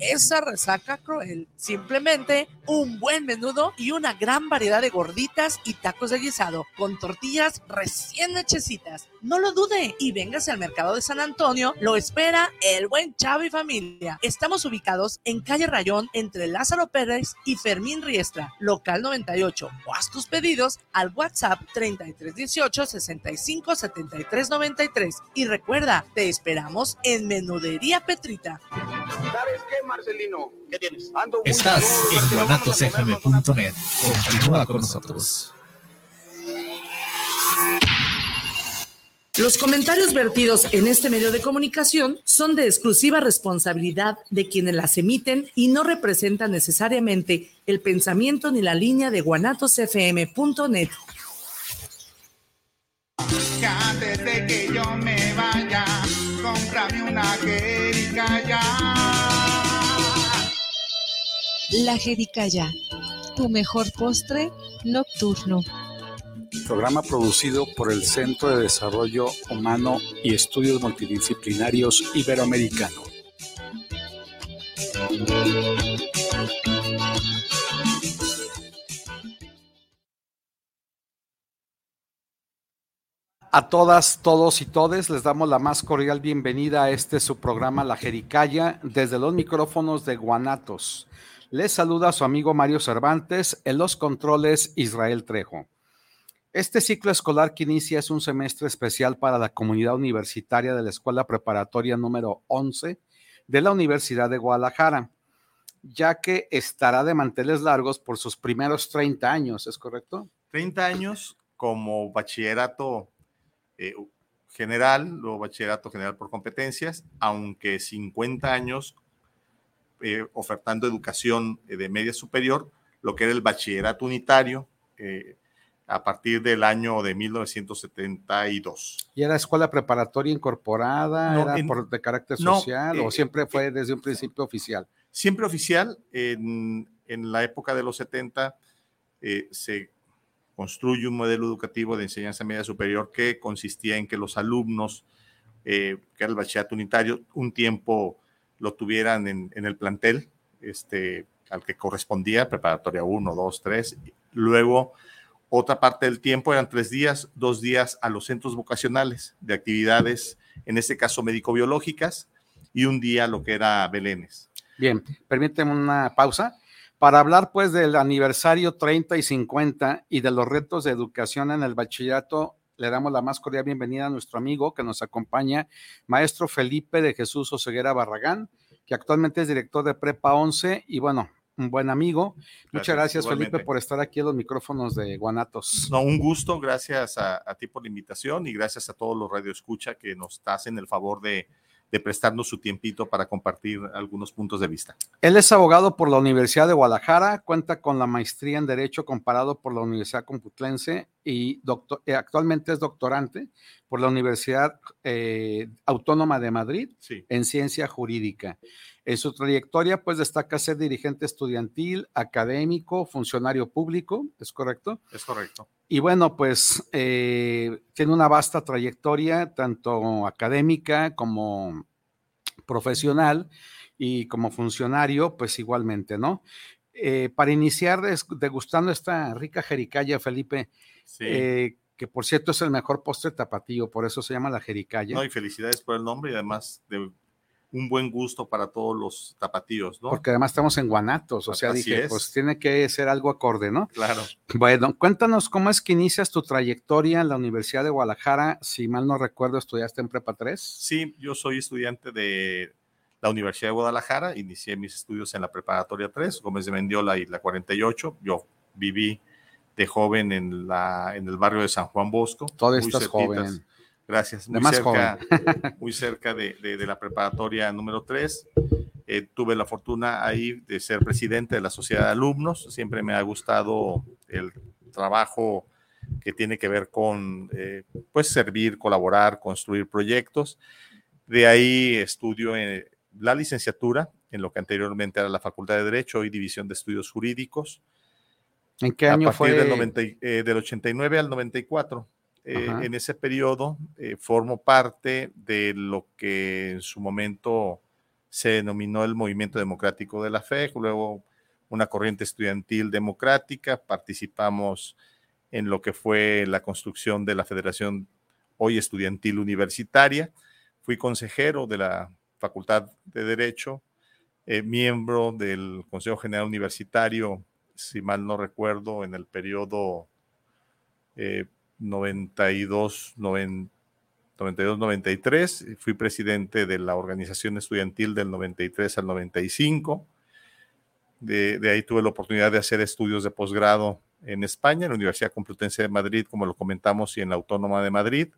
esa resaca cruel. Simplemente un buen menudo y una gran variedad de gorditas y tacos de guisado con tortillas recién hechecitas. No lo dude y véngase al mercado de San Antonio. Lo espera el buen Chavo familia. Estamos ubicados en calle Rayón entre Lázaro Pérez y Fermín Riestra, local 98. O haz tus pedidos al WhatsApp 3318 65 73 93. Y recuerda, te esperamos en Menudería Petrita. ¿Sabes qué, Marcelino? ¿Qué tienes? Estás en guanatosfm.net. Continúa con nosotros. Los comentarios vertidos en este medio de comunicación son de exclusiva responsabilidad de quienes las emiten y no representan necesariamente el pensamiento ni la línea de guanatosfm.net. antes de que yo me vaya, cómprame una. La jericaya, tu mejor postre nocturno. Programa producido por el Centro de Desarrollo Humano y Estudios Multidisciplinarios Iberoamericano. A todas, todos y todes les damos la más cordial bienvenida a este su programa La Jericaya desde los micrófonos de Guanatos. Les saluda su amigo Mario Cervantes en los controles Israel Trejo. Este ciclo escolar que inicia es un semestre especial para la comunidad universitaria de la Escuela Preparatoria número 11 de la Universidad de Guadalajara, ya que estará de manteles largos por sus primeros 30 años, ¿es correcto? 30 años como bachillerato eh, general o bachillerato general por competencias, aunque 50 años eh, ofertando educación eh, de media superior, lo que era el bachillerato unitario a partir del año de 1972. ¿Y era escuela preparatoria incorporada? ¿Era por, de carácter social o siempre fue desde un principio oficial? Siempre oficial. En, en la época de los 70 se construye un modelo educativo de enseñanza media superior que consistía en que los alumnos, eh, que era el bachillerato unitario, un tiempo lo tuvieran en, el plantel este, al que correspondía, preparatoria 1, 2, 3. Luego, otra parte del tiempo eran tres días, dos días a los centros vocacionales de actividades, en este caso médico-biológicas, y un día lo que era Belénes. Bien, permíteme una pausa para hablar pues del aniversario 30 y 50 y de los retos de educación en el bachillerato, le damos la más cordial bienvenida a nuestro amigo que nos acompaña, maestro Felipe de Jesús Oseguera Barragán, que actualmente es director de Prepa 11 y bueno, un buen amigo. Muchas gracias, Felipe, por estar aquí en los micrófonos de Guanatos. No, un gusto, gracias a, a ti por la invitación y gracias a todos los radioescucha que nos hacen el favor de, de prestarnos su tiempito para compartir algunos puntos de vista. Él es abogado por la Universidad de Guadalajara, cuenta con la maestría en Derecho comparado por la Universidad Computlense y doctor, eh, actualmente es doctorante por la Universidad eh, Autónoma de Madrid en Ciencia Jurídica. En su trayectoria, pues destaca ser dirigente estudiantil, académico, funcionario público, ¿es correcto? Es correcto. Y bueno, pues eh, tiene una vasta trayectoria, tanto académica como profesional y como funcionario, pues igualmente, ¿no? Eh, para iniciar degustando esta rica jericaya, Felipe, eh, que por cierto es el mejor postre tapatío, por eso se llama la jericaya. No, y felicidades por el nombre y además de un buen gusto para todos los tapatíos, ¿no? Porque además estamos en Guanatos, o sea, dije, pues tiene que ser algo acorde, ¿no? Claro. Bueno, cuéntanos cómo es que inicias tu trayectoria en la Universidad de Guadalajara. Si mal no recuerdo, estudiaste en Prepa 3. Sí, yo soy estudiante de la Universidad de Guadalajara, inicié mis estudios en la preparatoria 3, Gómez de Mendiola y la 48. Yo viví de joven en, la, en el barrio de San Juan Bosco. Todas estas jóvenes. Gracias. Muy cerca, muy cerca de, la preparatoria número 3. Eh, tuve la fortuna ahí de ser presidente de la sociedad de alumnos. Siempre me ha gustado el trabajo que tiene que ver con eh, pues servir, colaborar, construir proyectos. De ahí estudio en la licenciatura en lo que anteriormente era la Facultad de Derecho y División de Estudios Jurídicos. ¿En qué año a partir fue? Del, eh, del 89 al 94. Eh, en ese periodo eh, formo parte de lo que en su momento se denominó el Movimiento Democrático de la Fe, luego una corriente estudiantil democrática, participamos en lo que fue la construcción de la Federación hoy estudiantil universitaria, fui consejero de la Facultad de Derecho, eh, miembro del Consejo General Universitario, si mal no recuerdo, en el periodo 92, 93, fui presidente de la organización estudiantil del 93 al 95. De, de, ahí tuve la oportunidad de hacer estudios de posgrado en España, en la Universidad Complutense de Madrid, como lo comentamos, y en la Autónoma de Madrid.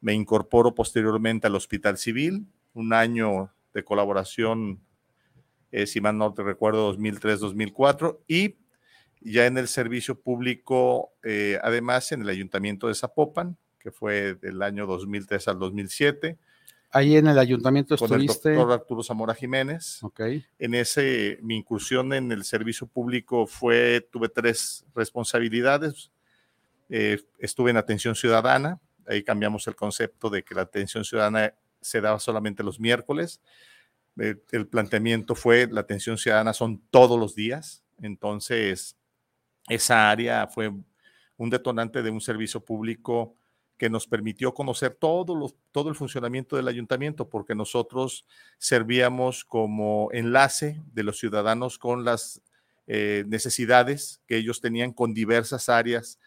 Me incorporo posteriormente al Hospital Civil, un año de colaboración, eh, si mal no te recuerdo, 2003-2004, y ya en el servicio público, eh, además en el Ayuntamiento de Zapopan, que fue del año 2003 al 2007. Ahí en el ayuntamiento con estuviste. el doctor Arturo Zamora Jiménez. Ok. En ese, mi incursión en el servicio público fue, tuve tres responsabilidades. Eh, estuve en atención ciudadana, ahí cambiamos el concepto de que la atención ciudadana se daba solamente los miércoles. Eh, el planteamiento fue, la atención ciudadana son todos los días, entonces esa área fue un detonante de un servicio público que nos permitió conocer todo, todo el funcionamiento del ayuntamiento, porque nosotros servíamos como enlace de los ciudadanos con las eh, necesidades que ellos tenían con diversas áreas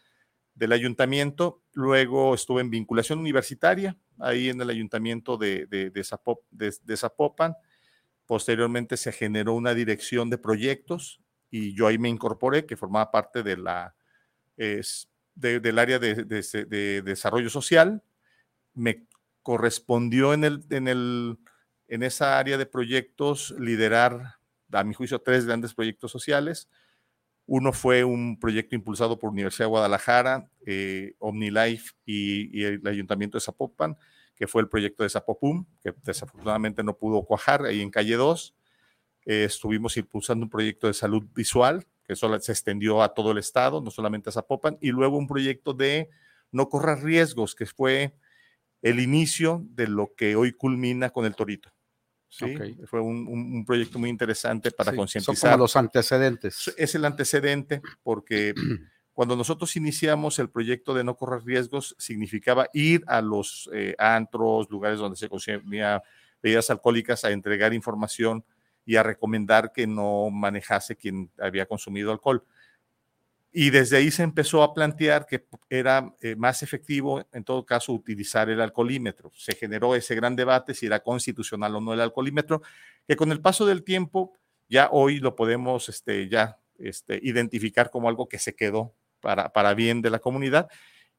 del ayuntamiento. Luego estuve en vinculación universitaria, ahí en el ayuntamiento de, de Zapopan. Posteriormente se generó una dirección de proyectos y yo ahí me incorporé, que formaba parte de la... Del área de, desarrollo social. Me correspondió en, el, en, el, en esa área de proyectos liderar, a mi juicio, tres grandes proyectos sociales. Uno fue un proyecto impulsado por Universidad de Guadalajara, eh, OmniLife y, y, el Ayuntamiento de Zapopan, que fue el proyecto de Zapopum, que desafortunadamente no pudo cuajar ahí en calle 2. Eh, estuvimos impulsando un proyecto de salud visual que solo se extendió a todo el estado, no solamente a Zapopan, y luego un proyecto de no correr riesgos, que fue el inicio de lo que hoy culmina con el Torito. ¿sí? Okay. Fue un, un, un, proyecto muy interesante para sí, concientizar. Son como los antecedentes. Es el antecedente porque cuando nosotros iniciamos el proyecto de no correr riesgos, significaba ir a los eh, antros, lugares donde se consumía bebidas alcohólicas, a entregar información y a recomendar que no manejase quien había consumido alcohol. Y desde ahí se empezó a plantear que era eh, más efectivo, en todo caso, utilizar el alcoholímetro. Se generó ese gran debate si era constitucional o no el alcoholímetro, que con el paso del tiempo, ya hoy lo podemos este, ya este, identificar como algo que se quedó para, para bien de la comunidad.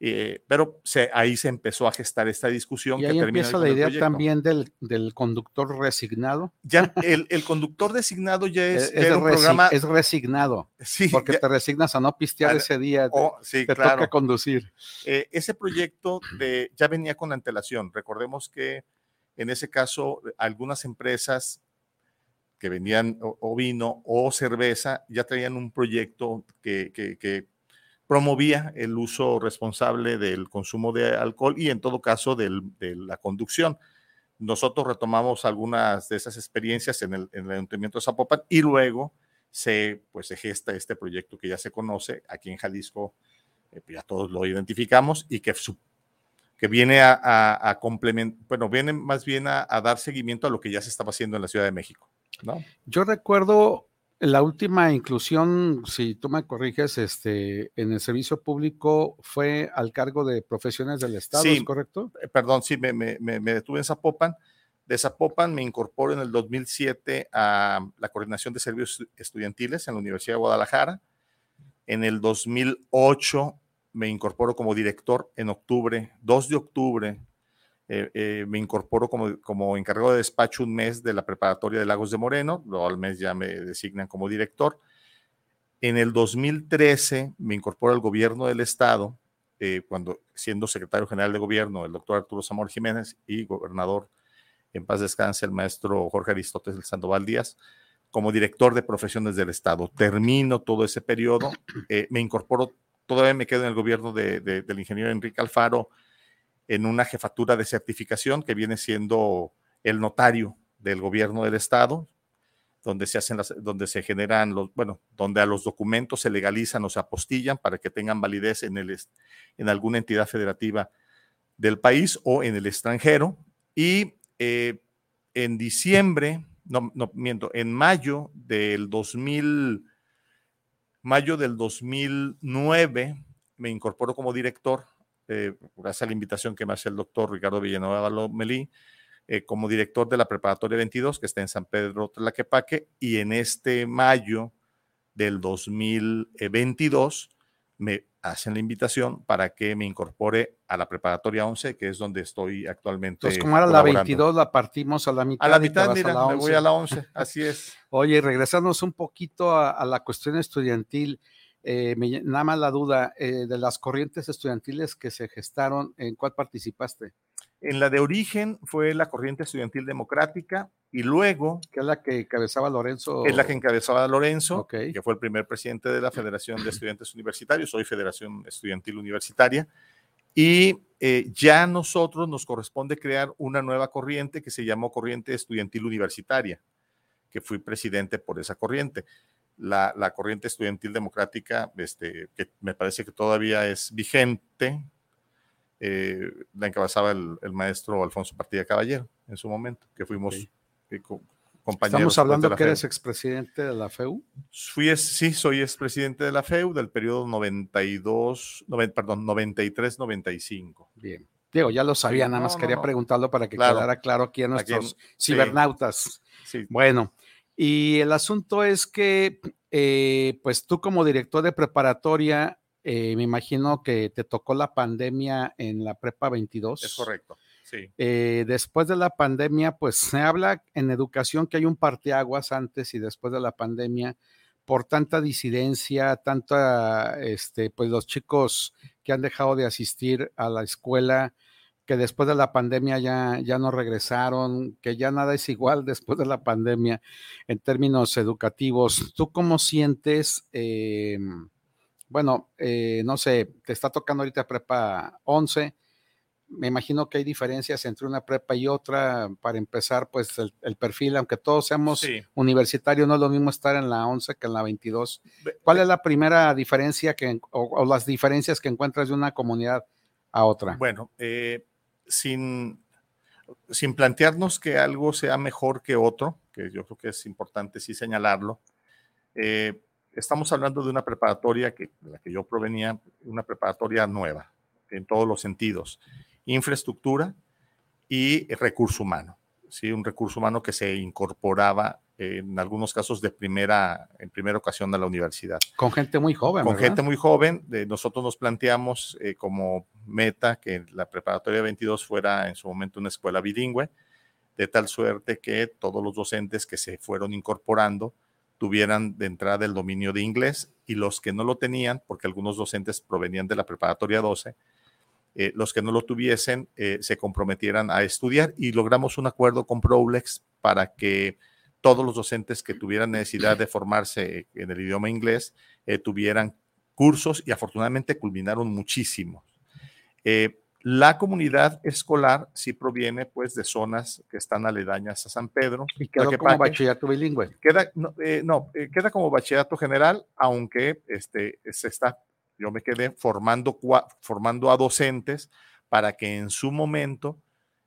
Eh, pero se, ahí se empezó a gestar esta discusión. Y ahí que empieza la idea también del, del, conductor resignado. Ya el, el, conductor designado ya es, es, un resi programa. Es resignado. Sí, porque ya, te resignas a no pistear ese día. Oh, sí, te claro. toca conducir. Eh, ese proyecto de, ya venía con antelación. Recordemos que en ese caso, algunas empresas que vendían o, o vino o cerveza ya traían un proyecto que, que, que promovía el uso responsable del consumo de alcohol y en todo caso de la conducción. Nosotros retomamos algunas de esas experiencias en el, en el Ayuntamiento de Zapopan y luego se, pues, se gesta este proyecto que ya se conoce aquí en Jalisco, eh, ya todos lo identificamos y que, viene a, a, a complementar, bueno, viene más bien a, dar seguimiento a lo que ya se estaba haciendo en la Ciudad de México. Yo recuerdo la última inclusión, si tú me corriges, este, en el servicio público fue al cargo de profesiones del Estado, sí, ¿es correcto? Perdón, sí, me, me, me, detuve en Zapopan. De Zapopan me incorporo en el 2007 a la coordinación de servicios estudiantiles en la Universidad de Guadalajara. En el 2008 me incorporo como director en octubre, 2 de octubre eh, eh, me incorporo como, como, encargado de despacho un mes de la preparatoria de Lagos de Moreno, luego al mes ya me designan como director. En el 2013 me incorporo al gobierno del estado, eh, cuando siendo secretario general de gobierno el doctor Arturo Zamora Jiménez y gobernador, en paz descanse, el maestro Jorge Aristóteles Sandoval Díaz, como director de profesiones del estado. Termino todo ese periodo, eh, me incorporo, todavía me quedo en el gobierno de, de, del ingeniero Enrique Alfaro, en una jefatura de certificación que viene siendo el notario del gobierno del estado, donde se hacen donde se generan los, bueno, donde a los documentos se legalizan o se apostillan para que tengan validez en, el, en alguna entidad federativa del país o en el extranjero. Y eh, en diciembre, no, no miento, en mayo del 2000, mayo del 2009, me incorporo como director, eh, gracias a la invitación que me hace el doctor Ricardo Villanueva Lomelí, eh, como director de la preparatoria 22, que está en San Pedro Tlaquepaque, y en este mayo del 2022 me hacen la invitación para que me incorpore a la preparatoria 11, que es donde estoy actualmente. Entonces, como era la 22, la partimos a la mitad. A la mitad, mira, me voy a la 11, así es. Oye, regresándonos un poquito a, a la cuestión estudiantil, eh, me, nada más la duda, eh, de las corrientes estudiantiles que se gestaron, ¿en cuál participaste? En la de origen fue la corriente estudiantil democrática y luego... Que es la que encabezaba Lorenzo. Es la que encabezaba Lorenzo, okay. que fue el primer presidente de la Federación de Estudiantes Universitarios, hoy Federación Estudiantil Universitaria. Y eh, ya a nosotros nos corresponde crear una nueva corriente que se llamó Corriente Estudiantil Universitaria, que fui presidente por esa corriente. La, la corriente estudiantil democrática, este, que me parece que todavía es vigente, eh, la encabezaba el, el, maestro Alfonso Partida Caballero en su momento, que fuimos sí. eh, co compañeros. Estamos hablando de que FEU. eres expresidente de la FEU. Fui, sí, soy expresidente de la FEU del periodo 92, no, perdón, 93-95. Bien. Diego, ya lo sabía, sí, nada más no, quería no, preguntarlo para que claro. quedara claro aquí a nuestros aquí en, cibernautas. Sí. Bueno, y el asunto es que, eh, pues tú como director de preparatoria, eh, me imagino que te tocó la pandemia en la prepa 22. Es correcto, sí. Eh, después de la pandemia, pues se habla en educación que hay un parteaguas antes y después de la pandemia por tanta disidencia, tanta, este, pues los chicos que han dejado de asistir a la escuela, que después de la pandemia ya, ya no regresaron, que ya nada es igual después de la pandemia en términos educativos. ¿Tú cómo sientes? Eh, bueno, eh, no sé, te está tocando ahorita prepa 11. Me imagino que hay diferencias entre una prepa y otra. Para empezar, pues el, el perfil, aunque todos seamos sí. universitarios, no es lo mismo estar en la 11 que en la 22. ¿Cuál es la primera diferencia que, o, o las diferencias que encuentras de una comunidad a otra? Bueno, eh, sin, sin plantearnos que algo sea mejor que otro, que yo creo que es importante sí señalarlo, eh, estamos hablando de una preparatoria que, de la que yo provenía, una preparatoria nueva, en todos los sentidos, infraestructura y recurso humano, ¿sí? un recurso humano que se incorporaba en algunos casos de primera, en primera ocasión a la universidad. Con gente muy joven. Con ¿verdad? gente muy joven. Nosotros nos planteamos eh, como meta que la preparatoria 22 fuera en su momento una escuela bilingüe, de tal suerte que todos los docentes que se fueron incorporando tuvieran de entrada el dominio de inglés y los que no lo tenían, porque algunos docentes provenían de la preparatoria 12, eh, los que no lo tuviesen eh, se comprometieran a estudiar y logramos un acuerdo con Prolex para que todos los docentes que tuvieran necesidad de formarse en el idioma inglés eh, tuvieran cursos y afortunadamente culminaron muchísimo. Eh, la comunidad escolar sí proviene pues de zonas que están aledañas a San Pedro. Y quedó como bachillerato bilingüe. Queda, no, eh, no eh, queda como bachillerato general, aunque este, se está, yo me quedé formando, formando a docentes para que en su momento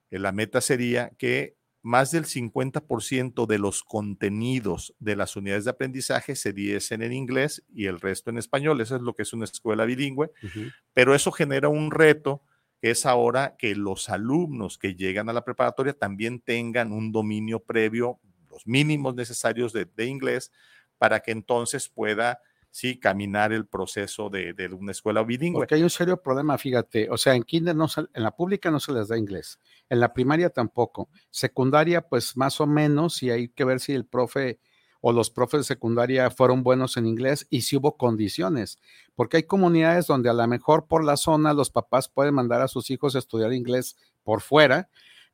la meta sería que más del 50% de los contenidos de las unidades de aprendizaje se diesen en inglés y el resto en español. Eso es lo que es una escuela bilingüe, uh -huh. pero eso genera un reto que es ahora que los alumnos que llegan a la preparatoria también tengan un dominio previo, los mínimos necesarios de, de inglés, para que entonces pueda sí, caminar el proceso de, de, una escuela bilingüe. Porque hay un serio problema, fíjate, o sea, en kinder no se, en la pública no se les da inglés, en la primaria tampoco, secundaria pues más o menos y hay que ver si el profe o los profes de secundaria fueron buenos en inglés y si hubo condiciones, porque hay comunidades donde a lo mejor por la zona los papás pueden mandar a sus hijos a estudiar inglés por fuera,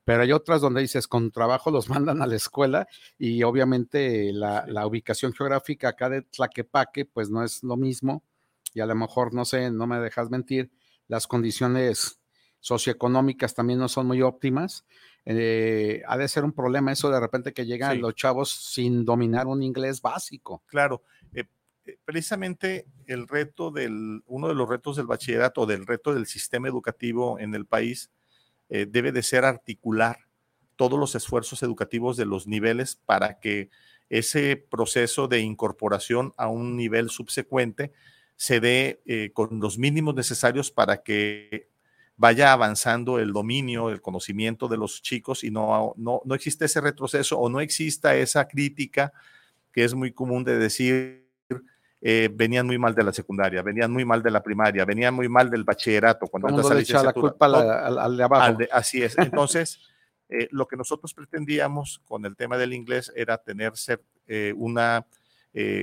pero hay otras donde dices, con trabajo los mandan a la escuela y obviamente la, la, ubicación geográfica acá de Tlaquepaque, pues no es lo mismo y a lo mejor, no sé, no me dejas mentir, las condiciones socioeconómicas también no son muy óptimas. Eh, ha de ser un problema eso de repente que llegan Sí. los chavos sin dominar un inglés básico. Claro, eh, eh, precisamente el reto del, uno de los retos del bachillerato, del reto del sistema educativo en el país, eh, debe de ser articular todos los esfuerzos educativos de los niveles para que ese proceso de incorporación a un nivel subsecuente se dé eh, con los mínimos necesarios para que vaya avanzando el dominio, el conocimiento de los chicos y no, no, no existe ese retroceso o no exista esa crítica que es muy común de decir, eh, venían muy mal de la secundaria, venían muy mal de la primaria, venían muy mal del bachillerato. Cuando Todo le echa la culpa al, Todo- al- al de abajo. al de- así es. Entonces, eh, lo que nosotros pretendíamos con el tema del inglés era tener cer- eh, una,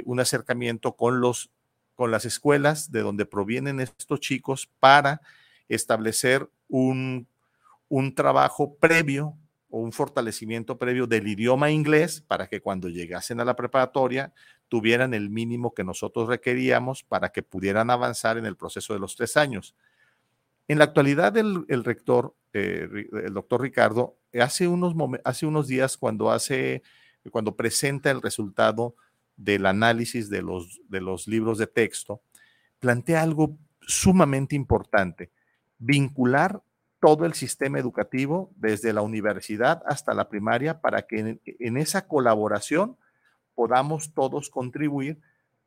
un acercamiento con, los, con las escuelas de donde provienen estos chicos para establecer un, un trabajo previo o un fortalecimiento previo del idioma inglés para que cuando llegasen a la preparatoria tuvieran el mínimo que nosotros requeríamos para que pudieran avanzar en el proceso de los tres años. En la actualidad, el, rector, eh, el doctor Ricardo, hace unos, hace unos días cuando hace, cuando presenta el resultado del análisis de los, de los libros de texto, plantea algo sumamente importante, vincular todo el sistema educativo, desde la universidad hasta la primaria, para que en esa colaboración podamos todos contribuir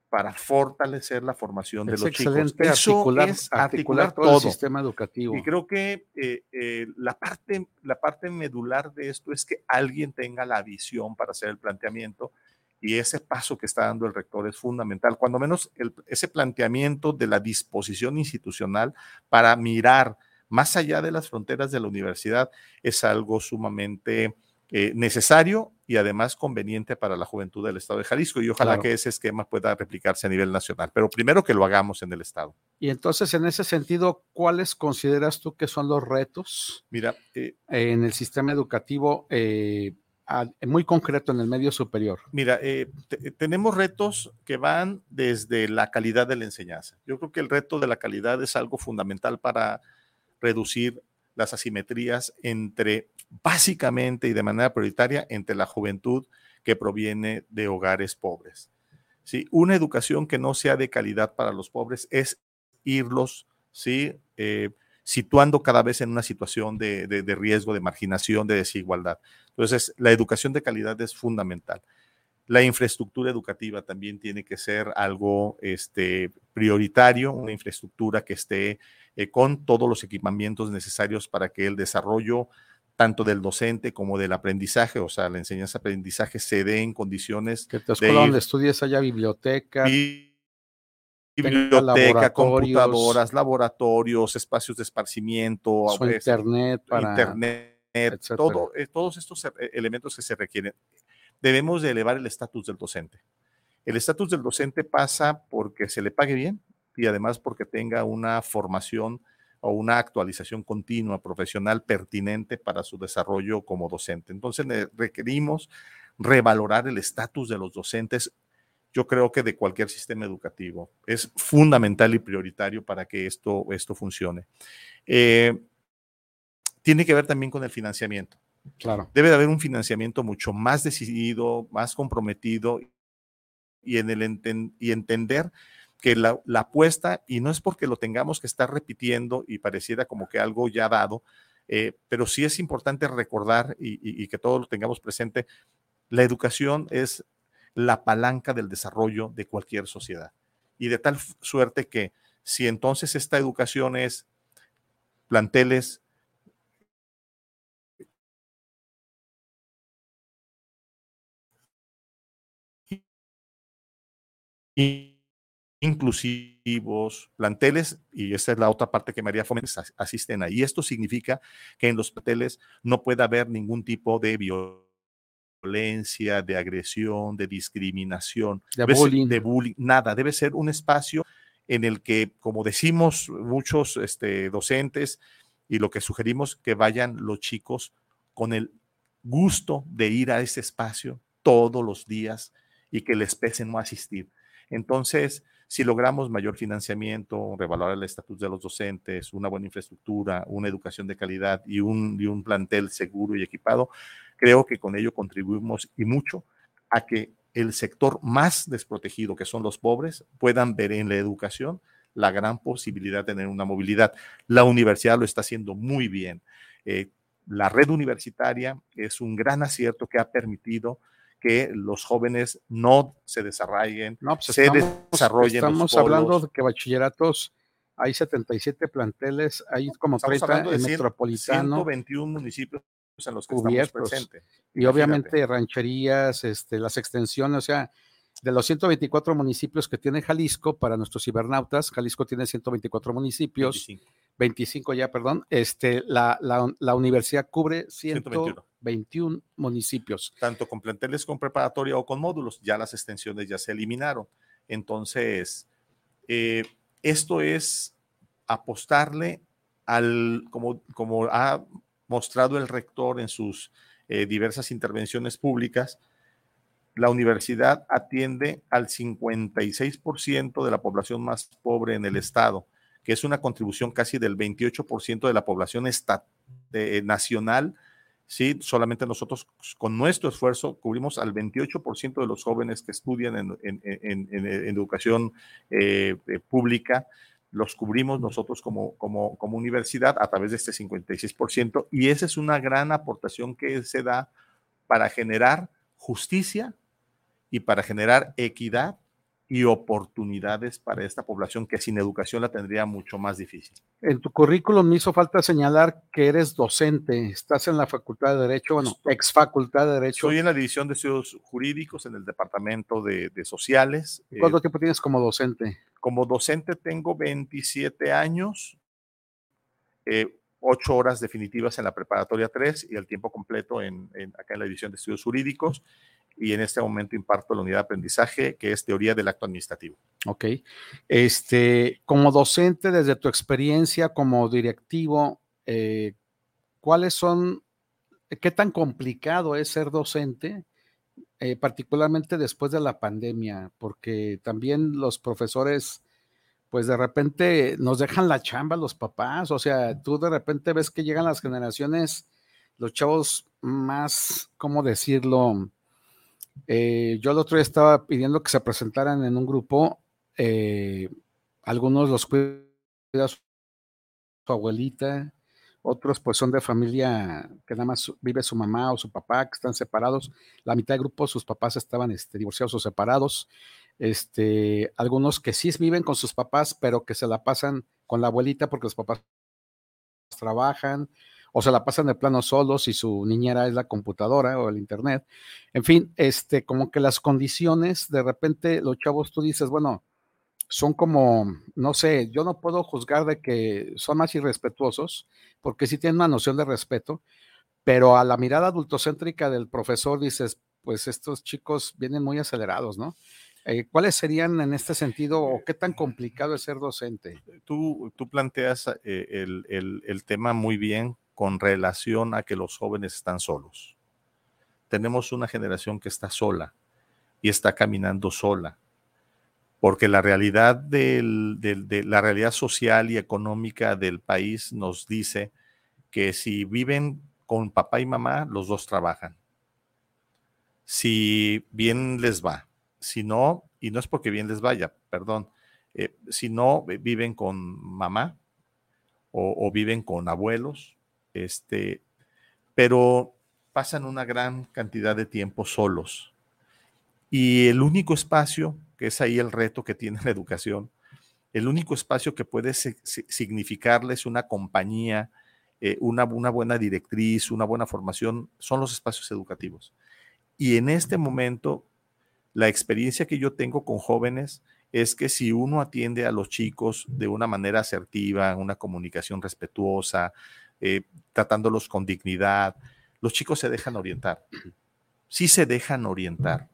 para fortalecer la formación de los excelente chicos. Eso articular, es articular todo, el sistema educativo. y creo que eh, eh, la, parte, la parte medular de esto es que alguien tenga la visión para hacer el planteamiento y ese paso que está dando el rector es fundamental, cuando menos el- ese planteamiento de la disposición institucional para mirar más allá de las fronteras de la universidad es algo sumamente eh, necesario y además conveniente para la juventud del estado de Jalisco y ojalá Claro. que ese esquema pueda replicarse a nivel nacional, pero primero que lo hagamos en el estado. Y entonces, en ese sentido, ¿cuáles consideras tú que son los retos Mira, eh, en el sistema educativo eh, muy concreto en el medio superior? Mira, eh, te- tenemos retos que van desde la calidad de la enseñanza. Yo creo que el reto de la calidad es algo fundamental para reducir las asimetrías entre, básicamente y de manera prioritaria, entre la juventud que proviene de hogares pobres. ¿Sí? Una educación que no sea de calidad para los pobres es irlos, ¿sí? Eh, situando cada vez en una situación de, de- de riesgo, de marginación, de desigualdad. Entonces, la educación de calidad es fundamental. La infraestructura educativa también tiene que ser algo este, prioritario, una infraestructura que esté eh, con todos los equipamientos necesarios para que el desarrollo tanto del docente como del aprendizaje, o sea, la enseñanza-aprendizaje se dé en condiciones Que tu escuela donde estudies haya biblioteca, biblioteca, laboratorios. computadoras, laboratorios, espacios de esparcimiento, su internet para... internet, etcétera. todo, eh, todos estos eh, elementos que se requieren. Debemos de elevar el estatus del docente. El estatus del docente pasa porque se le pague bien y además porque tenga una formación o una actualización continua profesional pertinente para su desarrollo como docente. Entonces requerimos revalorar el estatus de los docentes. Yo creo que de cualquier sistema educativo es fundamental y prioritario para que esto, esto funcione. Eh, tiene que ver también con el financiamiento Claro. debe de haber un financiamiento mucho más decidido, más comprometido y, en el enten- y entender que la, la apuesta, y no es porque lo tengamos que estar repitiendo y pareciera como que algo ya dado, eh, pero sí es importante recordar y, y- y que todos lo tengamos presente, la educación es la palanca del desarrollo de cualquier sociedad. Y de tal suerte que si entonces esta educación es planteles in- inclusivos, planteles, y esa es la otra parte que María Fomentes as- asisten ahí. Esto significa que en los planteles no puede haber ningún tipo de violencia, de agresión, de discriminación, De bullying. de bullying, nada. Debe ser un espacio en el que, como decimos muchos este, docentes, y lo que sugerimos, que vayan los chicos con el gusto de ir a ese espacio todos los días y que les pese no asistir. Entonces, Si logramos mayor financiamiento, revalorar el estatus de los docentes, una buena infraestructura, una educación de calidad y un, plantel seguro y equipado, creo que con ello contribuimos y mucho a que el sector más desprotegido, que son los pobres, puedan ver en la educación la gran posibilidad de tener una movilidad. La universidad lo está haciendo muy bien. Eh, la red universitaria es un gran acierto que ha permitido que los jóvenes no se desarrollen, No, pues se estamos, desarrollen. estamos hablando de que bachilleratos hay 77 planteles, hay como Estamos 30 hablando de en Metropolitano 121 municipios en los que Cubiertos. estamos presentes. y obviamente rancherías, este, las extensiones, o sea, de los 124 municipios que tiene Jalisco para nuestros cibernautas, Jalisco tiene 124 municipios, 25. 25 ya, perdón, este, la, la, la universidad cubre 121. 121 municipios. tanto con planteles con preparatoria o con módulos, ya las extensiones ya se eliminaron. Entonces, eh, esto es apostarle al, como, como ha mostrado el rector en sus eh, diversas intervenciones públicas, la universidad atiende al 56% de la población más pobre en el estado, que es una contribución casi del 28% de la población de- nacional Sí, solamente nosotros con nuestro esfuerzo cubrimos al 28% de los jóvenes que estudian en, en- en- en- en educación eh, eh, pública, los cubrimos nosotros como, como, como universidad a través de este 56%, y esa es una gran aportación que se da para generar justicia y para generar equidad y oportunidades para esta población que sin educación la tendría mucho más difícil. En tu currículum me hizo falta señalar que eres docente, estás en la Facultad de Derecho, bueno, ex Facultad de Derecho. Estoy en la División de Estudios Jurídicos en el Departamento de, de Sociales. Eh, ¿Cuánto tiempo tienes como docente? como docente tengo 27 años, eh, 8 horas definitivas en la preparatoria 3 y el tiempo completo en, en- acá en la División de Estudios Jurídicos. Y en este momento imparto la unidad de aprendizaje, que es teoría del acto administrativo. Ok. Este, como docente, desde tu experiencia como directivo, eh, ¿cuáles son, qué tan complicado es ser docente, eh, particularmente después de la pandemia? Porque también los profesores, pues de repente nos dejan la chamba los papás, o sea, tú de repente ves que llegan las generaciones, los chavos más, ¿cómo decirlo? Eh, yo el otro día estaba pidiendo que se presentaran en un grupo eh, algunos los cuida su, su abuelita, otros pues son de familia que nada más vive su mamá o su papá, que están separados. La mitad del grupo, sus papás estaban este, divorciados o separados. Este, algunos que sí viven con sus papás, pero que se la pasan con la abuelita porque los papás trabajan o se la pasan de plano solos y su niñera es la computadora o el internet. En fin, este, como que las condiciones, de repente los chavos tú dices, bueno, son como, no sé, yo no puedo juzgar de que son más irrespetuosos, porque sí tienen una noción de respeto, pero a la mirada adultocéntrica del profesor dices, pues estos chicos vienen muy acelerados, ¿no? Eh, ¿Cuáles serían en este sentido o qué tan complicado es ser docente? Tú, tú planteas eh, el, el- el tema muy bien con relación a que los jóvenes están solos. Tenemos una generación que está sola y está caminando sola, porque la realidad de la realidad social y económica del país nos dice que si viven con papá y mamá, los dos trabajan. Si bien les va, si no, y no es porque bien les vaya, perdón, eh, si no eh, viven con mamá o viven con abuelos, este, pero pasan una gran cantidad de tiempo solos. Y el único espacio, que es ahí el reto que tiene la educación, el único espacio que puede si- si- significarles una compañía, eh, una, una buena directriz, una buena formación, son los espacios educativos. Y en este momento, la experiencia que yo tengo con jóvenes es que si uno atiende a los chicos de una manera asertiva, una comunicación respetuosa, eh, tratándolos con dignidad, los chicos se dejan orientar. Sí se dejan orientar.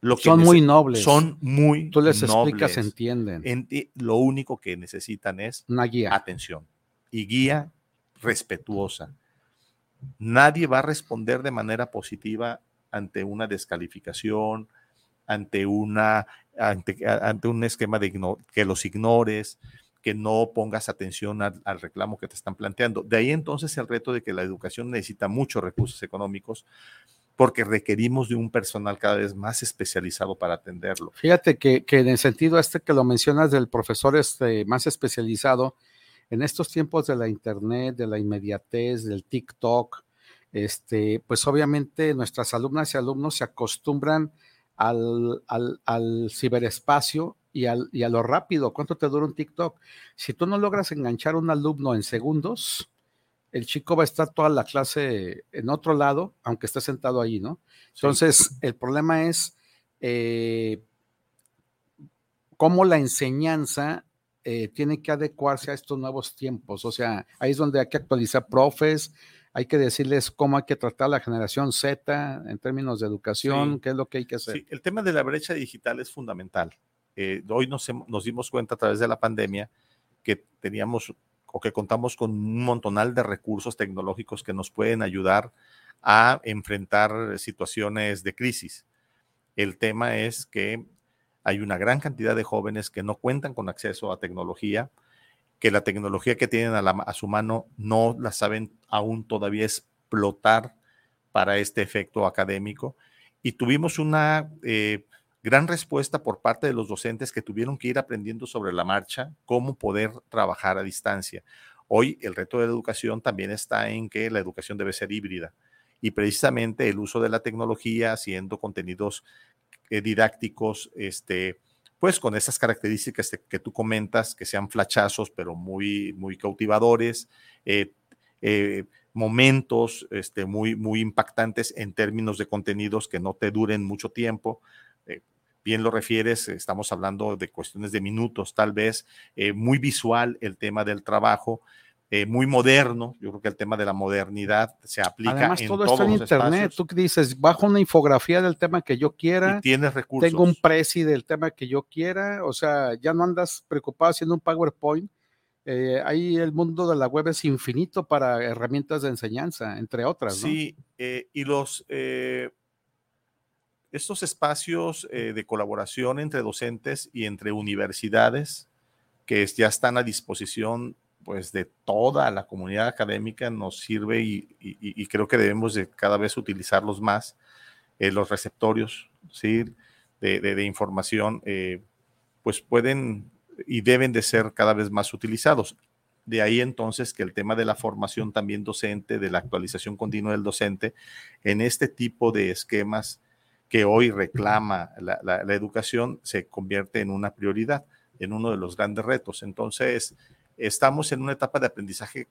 Lo que Son muy nobles. Son muy Tú les explicas, nobles. entienden. Enti- lo único que necesitan es Una guía. atención y guía respetuosa. Nadie va a responder de manera positiva ante una descalificación, ante una ante, ante un esquema de que los ignores, que no pongas atención al, reclamo que te están planteando. De ahí entonces el reto de que la educación necesita muchos recursos económicos porque requerimos de un personal cada vez más especializado para atenderlo. Fíjate que, que en el sentido este que lo mencionas del profesor este, más especializado, en estos tiempos de la internet, de la inmediatez, del TikTok, este, pues obviamente nuestras alumnas y alumnos se acostumbran al, al, al ciberespacio y, al, y, a lo rápido. ¿Cuánto te dura un TikTok? Si tú no logras enganchar a un alumno en segundos, el chico va a estar toda la clase en otro lado, aunque esté sentado ahí, ¿no? Entonces, sí. el problema es eh, cómo la enseñanza eh, tiene que adecuarse a estos nuevos tiempos. O sea, ahí es donde hay que actualizar profes, hay que decirles cómo hay que tratar a la generación Z en términos de educación, sí. qué es lo que hay que hacer. Sí, el tema de la brecha digital es fundamental. Eh, hoy nos, nos dimos cuenta a través de la pandemia que teníamos o que contamos con un montonal de recursos tecnológicos que nos pueden ayudar a enfrentar situaciones de crisis. El tema es que hay una gran cantidad de jóvenes que no cuentan con acceso a tecnología, que la tecnología que tienen a, la, a su mano no la saben aún todavía explotar para este efecto académico. Y tuvimos una eh, gran respuesta por parte de los docentes que tuvieron que ir aprendiendo sobre la marcha cómo poder trabajar a distancia. Hoy el reto de la educación también está en que la educación debe ser híbrida y precisamente el uso de la tecnología haciendo contenidos eh, didácticos, este, pues con esas características que, tú comentas, que sean flachazos, pero muy, muy cautivadores, eh, eh, momentos este, muy, muy impactantes en términos de contenidos que no te duren mucho tiempo, eh, bien lo refieres, estamos hablando de cuestiones de minutos, tal vez, eh, muy visual el tema del trabajo, eh, muy moderno, yo creo que el tema de la modernidad se aplica Además, en todo todos está en los internet, espacios. tú dices, bajo una infografía del tema que yo quiera, y tienes recursos. tengo un presi del tema que yo quiera, o sea, ya no andas preocupado haciendo un PowerPoint, eh, ahí el mundo de la web es infinito para herramientas de enseñanza, entre otras. ¿no? Sí, eh, y los estos espacios eh, de colaboración entre docentes y entre universidades que ya están a disposición pues de toda la comunidad académica nos sirve y, y, y creo que debemos de cada vez utilizarlos más, eh, los receptorios ¿sí? de, de, de información, eh, pues pueden y deben de ser cada vez más utilizados. De ahí entonces que el tema de la formación también docente, de la actualización continua del docente, en este tipo de esquemas que hoy reclama la, la, la educación, se convierte en una prioridad, en uno de los grandes retos. Entonces, estamos en una etapa de aprendizaje,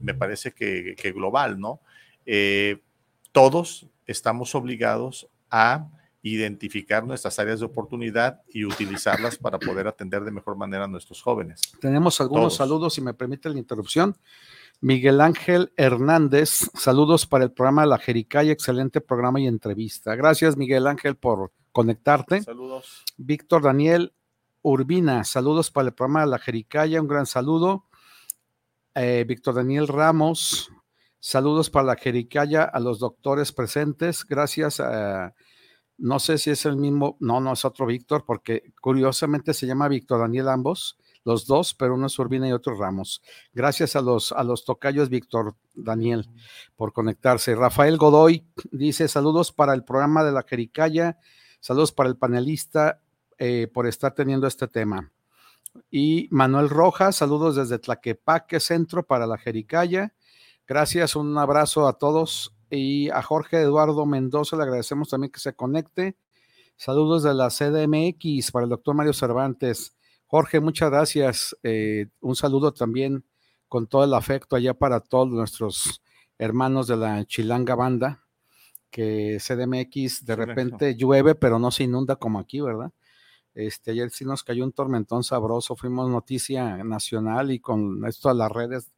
me parece que, que global, ¿no? Eh, todos estamos obligados a identificar nuestras áreas de oportunidad y utilizarlas para poder atender de mejor manera a nuestros jóvenes. Tenemos algunos Todos. saludos, si me permite la interrupción. Miguel Ángel Hernández, saludos para el programa La Jericaya, excelente programa y entrevista. Gracias, Miguel Ángel, por conectarte. Saludos. Víctor Daniel Urbina, saludos para el programa La Jericaya, un gran saludo. Eh, Víctor Daniel Ramos, saludos para la Jericaya a los doctores presentes. Gracias a. No sé si es el mismo, no, no es otro Víctor, porque curiosamente se llama Víctor Daniel ambos, los dos, pero uno es Urbina y otro Ramos. Gracias a los, a los tocayos Víctor Daniel por conectarse. Rafael Godoy dice saludos para el programa de la Jericaya, saludos para el panelista eh, por estar teniendo este tema. Y Manuel Rojas, saludos desde Tlaquepaque Centro para la Jericaya. Gracias, un abrazo a todos y a Jorge Eduardo Mendoza le agradecemos también que se conecte. Saludos de la CDMX para el doctor Mario Cervantes. Jorge, muchas gracias. Eh, un saludo también con todo el afecto allá para todos nuestros hermanos de la Chilanga Banda, que CDMX de repente llueve, pero no se inunda como aquí, ¿verdad? Este, ayer sí nos cayó un tormentón sabroso, fuimos noticia nacional y con esto a las redes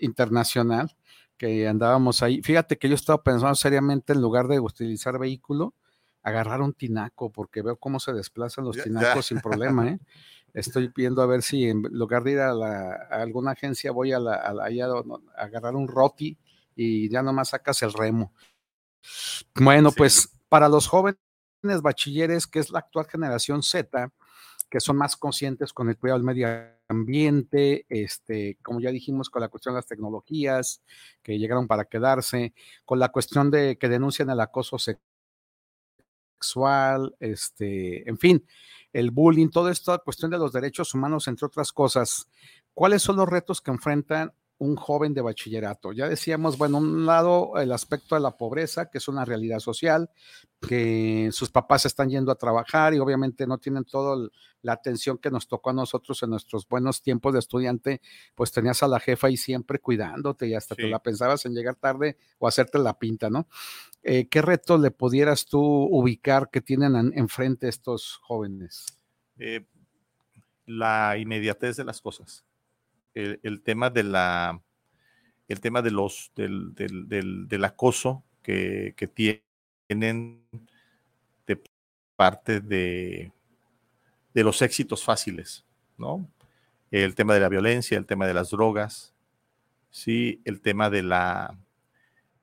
internacional que andábamos ahí. Fíjate que yo estaba pensando seriamente en lugar de utilizar vehículo, agarrar un tinaco, porque veo cómo se desplazan los tinacos sin problema, ¿eh? Estoy viendo a ver si en lugar de ir a, la, a alguna agencia voy a, la, a, la, a, agarrar un roti y ya nomás sacas el remo. Bueno, sí. pues para los jóvenes bachilleres, que es la actual generación Z, que son más conscientes con el cuidado del medio ambiente, este, como ya dijimos, con la cuestión de las tecnologías que llegaron para quedarse, con la cuestión de que denuncian el acoso sexual, este, en fin, el bullying, toda esta cuestión de los derechos humanos, entre otras cosas. ¿Cuáles son los retos que enfrentan un joven de bachillerato. Ya decíamos, bueno, un lado el aspecto de la pobreza, que es una realidad social, que sus papás están yendo a trabajar y obviamente no tienen toda la atención que nos tocó a nosotros en nuestros buenos tiempos de estudiante, pues tenías a la jefa ahí siempre cuidándote y hasta te la pensabas en llegar tarde o hacerte la pinta, ¿no? Eh, ¿Qué retos le pudieras tú ubicar que tienen enfrente estos jóvenes? Eh, la inmediatez de las cosas el, tema de la el tema de los del, del, acoso que, que, tienen de parte de, de los éxitos fáciles, ¿no? El tema de la violencia, el tema de las drogas, sí, el tema de la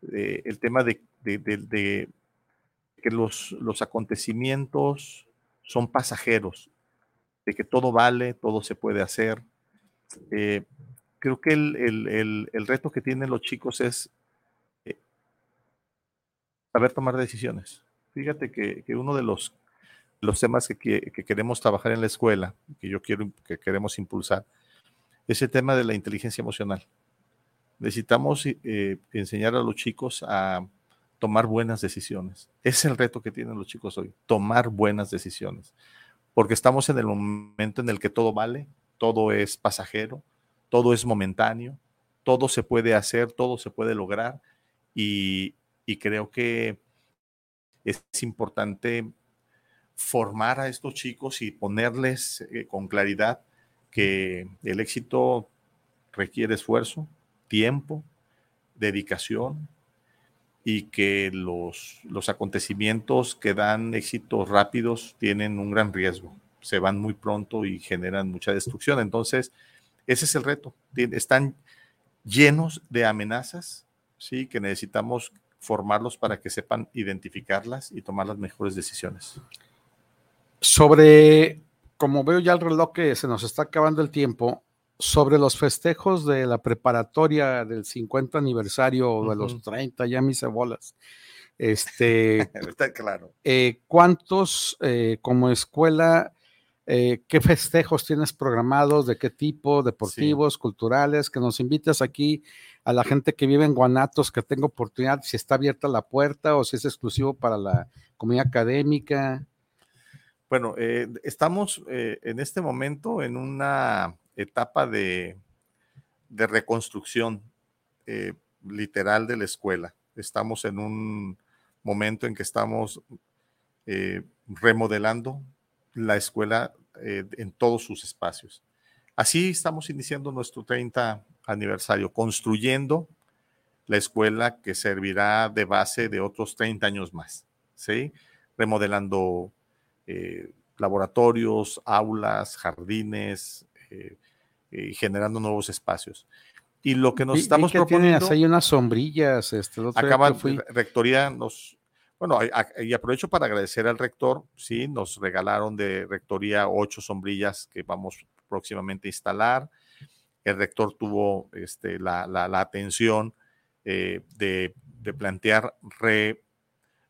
el tema de, de que los, los acontecimientos son pasajeros, de que todo vale, todo se puede hacer, eh, creo que el, reto que tienen los chicos es eh, saber tomar decisiones. Fíjate que, uno de los, los temas que, queremos trabajar en la escuela, que yo quiero, que queremos impulsar, es el tema de la inteligencia emocional. Necesitamos eh, enseñar a los chicos a tomar buenas decisiones. Es el reto que tienen los chicos hoy, tomar buenas decisiones. Porque estamos en el momento en el que todo vale, todo es pasajero, todo es momentáneo, todo se puede hacer, todo se puede lograr y, creo que es importante formar a estos chicos y ponerles eh, con claridad que el éxito requiere esfuerzo, tiempo, dedicación y que los, los acontecimientos que dan éxitos rápidos tienen un gran riesgo se van muy pronto y generan mucha destrucción. Entonces, ese es el reto. Están llenos de amenazas, ¿sí? Que necesitamos formarlos para que sepan identificarlas y tomar las mejores decisiones. Sobre, como veo ya el reloj que se nos está acabando el tiempo, sobre los festejos de la preparatoria del 50 aniversario o de los 30, ya mis cebolas. Este, Está claro. Eh, ¿Cuántos eh, como escuela eh, ¿Qué festejos tienes programados? ¿De qué tipo? ¿Deportivos, culturales? Que nos invites aquí a la gente que vive en Guanatos, que tenga oportunidad, si está abierta la puerta o si es exclusivo para la comunidad académica. Bueno, eh, estamos eh, en este momento en una etapa de, de reconstrucción literal de la escuela. Estamos en un momento en que estamos remodelando la escuela eh, en todos sus espacios. Así estamos iniciando nuestro 30 aniversario, construyendo la escuela que servirá de base de otros 30 años más, ¿sí? Remodelando eh, laboratorios, aulas, jardines, eh, generando nuevos espacios. Y lo que nos estamos proponiendo... hay unas sombrillas. Este, acaba, Rectoría nos, bueno, y aprovecho para agradecer al rector, sí, nos regalaron de rectoría ocho sombrillas que vamos próximamente a instalar. El rector tuvo este, la, atención eh, de, plantear re,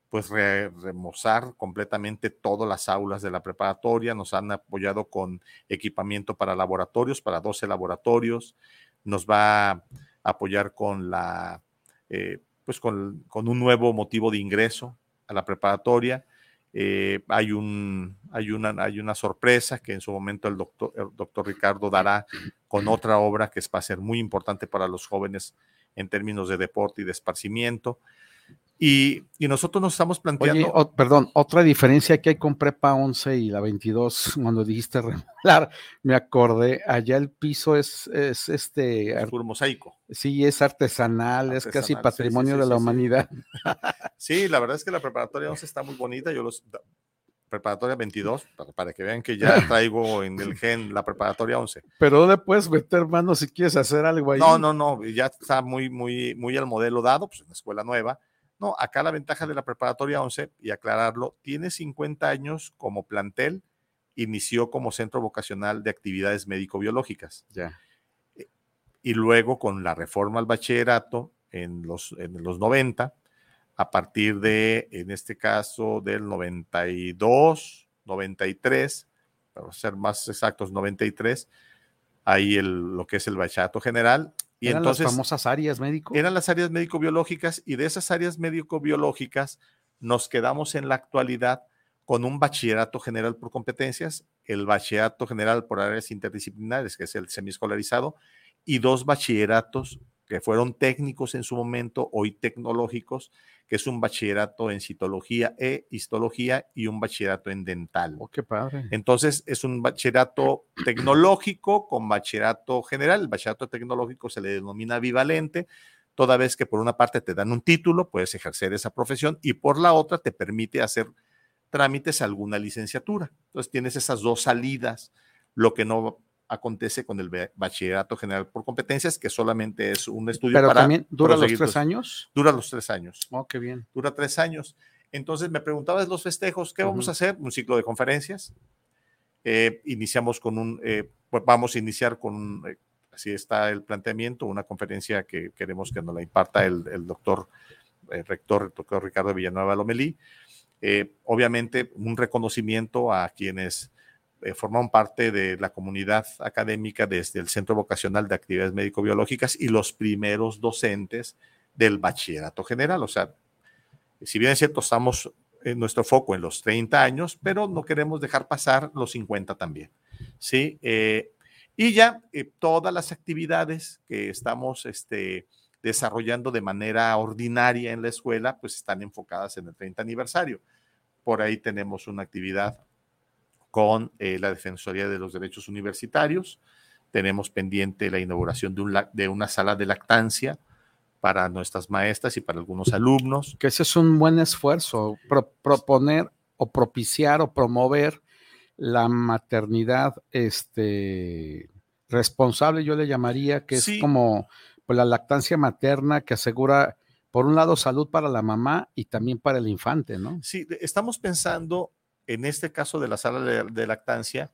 pues remozar completamente todas las aulas de la preparatoria. Nos han apoyado con equipamiento para laboratorios, para 12 laboratorios. Nos va a apoyar con la eh, pues con, un nuevo motivo de ingreso a la preparatoria. Eh, hay, un, hay, una, hay una sorpresa que en su momento el doctor, el doctor Ricardo dará con otra obra que va a ser muy importante para los jóvenes en términos de deporte y de esparcimiento. Y, nosotros nos estamos planteando. perdón, otra diferencia que hay con Prepa 11 y la 22, cuando dijiste remodelar, me acordé, allá el piso es, es este. Es mosaico. Sí, es artesanal, es casi patrimonio de la humanidad. Sí. la verdad es que la preparatoria 11 está muy bonita. Yo los. Preparatoria 22, para, que vean que ya traigo en el gen la preparatoria 11. Pero le puedes meter mano si quieres hacer algo ahí. No, no, no, ya está muy, muy, muy el modelo dado, pues en la escuela nueva No, acá la ventaja de la preparatoria 11, y aclararlo, tiene 50 años como plantel, inició como centro vocacional de actividades médico-biológicas. Ya. Y luego con la reforma al bachillerato en los, en los 90, a partir de, en este caso, del 92, 93, para ser más exactos, 93, ahí el, lo que es el bachillerato general. Y ¿Eran entonces, las famosas áreas médico? eran las áreas médico-biológicas y de esas áreas médico-biológicas nos quedamos en la actualidad con un bachillerato general por competencias, el bachillerato general por áreas interdisciplinares, que es el semiescolarizado, y dos bachilleratos que fueron técnicos en su momento, hoy tecnológicos, que es un bachillerato en citología e histología y un bachillerato en dental. Oh, qué padre. Entonces, es un bachillerato tecnológico con bachillerato general. El bachillerato tecnológico se le denomina bivalente, toda vez que por una parte te dan un título, puedes ejercer esa profesión, y por la otra te permite hacer trámites a alguna licenciatura. Entonces, tienes esas dos salidas, lo que no acontece con el ba- bachillerato general por competencias, que solamente es un estudio Pero para también dura los tres años. Dura los tres años Oh, qué bien. dura tres años. Entonces me preguntabas los festejos, ¿qué vamos Ujú. a hacer? Un ciclo de conferencias. Eh, iniciamos con un, eh, pues vamos a iniciar con, un, eh, así está el planteamiento, una conferencia que queremos que nos la imparta el, el doctor eh, rector, el doctor Ricardo Villanueva Lomelí. Eh, obviamente un reconocimiento a quienes eh, forman parte de la comunidad académica desde el Centro Vocacional de Actividades Médico-Biológicas y los primeros docentes del bachillerato general. O sea, si bien es cierto, estamos en nuestro foco en los 30 años, pero no queremos dejar pasar los 50 también. ¿sí? Eh, y ya eh, todas las actividades que estamos este, desarrollando de manera ordinaria en la escuela, pues están enfocadas en el 30 aniversario. Por ahí tenemos una actividad con eh, la Defensoría de los Derechos Universitarios. Tenemos pendiente la inauguración de, un de una sala de lactancia para nuestras maestras y para algunos alumnos. Que ese es un buen esfuerzo, pro- proponer o propiciar o promover la maternidad este, responsable, yo le llamaría, que Sí. es como pues, la lactancia materna que asegura, por un lado, salud para la mamá y también para el infante, ¿no? Sí, estamos pensando en este caso de la sala de, de lactancia,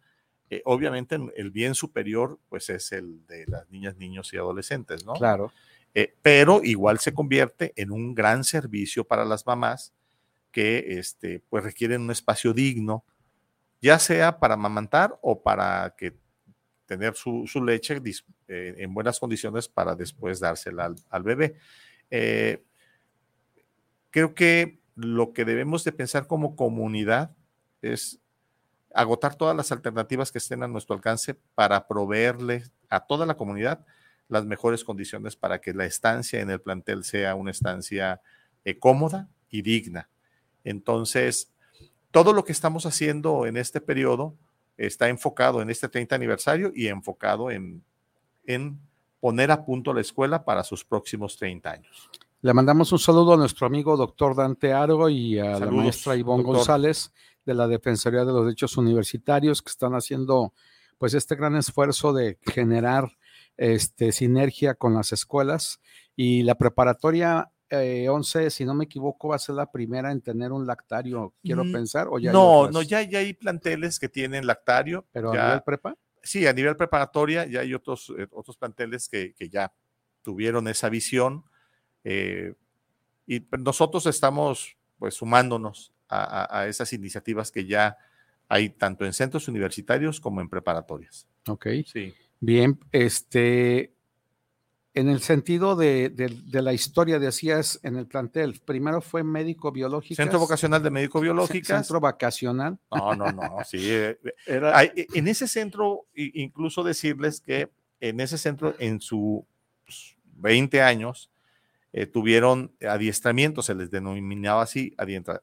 eh, obviamente en- el bien superior pues es el de las niñas, niños y adolescentes, ¿no? Claro. Eh, pero igual se convierte en un gran servicio para las mamás que este, pues requieren un espacio digno, ya sea para amamantar o para que tener su, su leche eh, en buenas condiciones para después dársela al, al bebé. Eh, creo que lo que debemos de pensar como comunidad es agotar todas las alternativas que estén a nuestro alcance para proveerle a toda la comunidad las mejores condiciones para que la estancia en el plantel sea una estancia eh, cómoda y digna. Entonces, todo lo que estamos haciendo en este periodo está enfocado en este 30 aniversario y enfocado en, en poner a punto la escuela para sus próximos 30 años. Le mandamos un saludo a nuestro amigo doctor Dante Aro y a la maestra Ivonne doctor. González de la Defensoría de los Derechos Universitarios que están haciendo pues este gran esfuerzo de generar este, sinergia con las escuelas y la preparatoria eh, 11, si no me equivoco, va a ser la primera en tener un lactario, quiero Mm, pensar, o ya no, no, ya, ya hay planteles que tienen lactario. pero a nivel prepa. Sí, a nivel preparatoria ya hay otros, eh, otros planteles que, que ya tuvieron esa visión eh, y nosotros estamos pues sumándonos a, esas iniciativas que ya hay tanto en centros universitarios como en preparatorias. Ok. Sí. Bien, este, en el sentido de, de- de la historia, decías en el plantel, primero fue médico biológico. Centro Vocacional de Médico Biológicas. Centro vacacional. No, no, no, sí. eh, Era, Hay- e, en ese centro, incluso decirles que en ese centro, en sus 20 años, eh, tuvieron adiestramiento, se les denominaba así,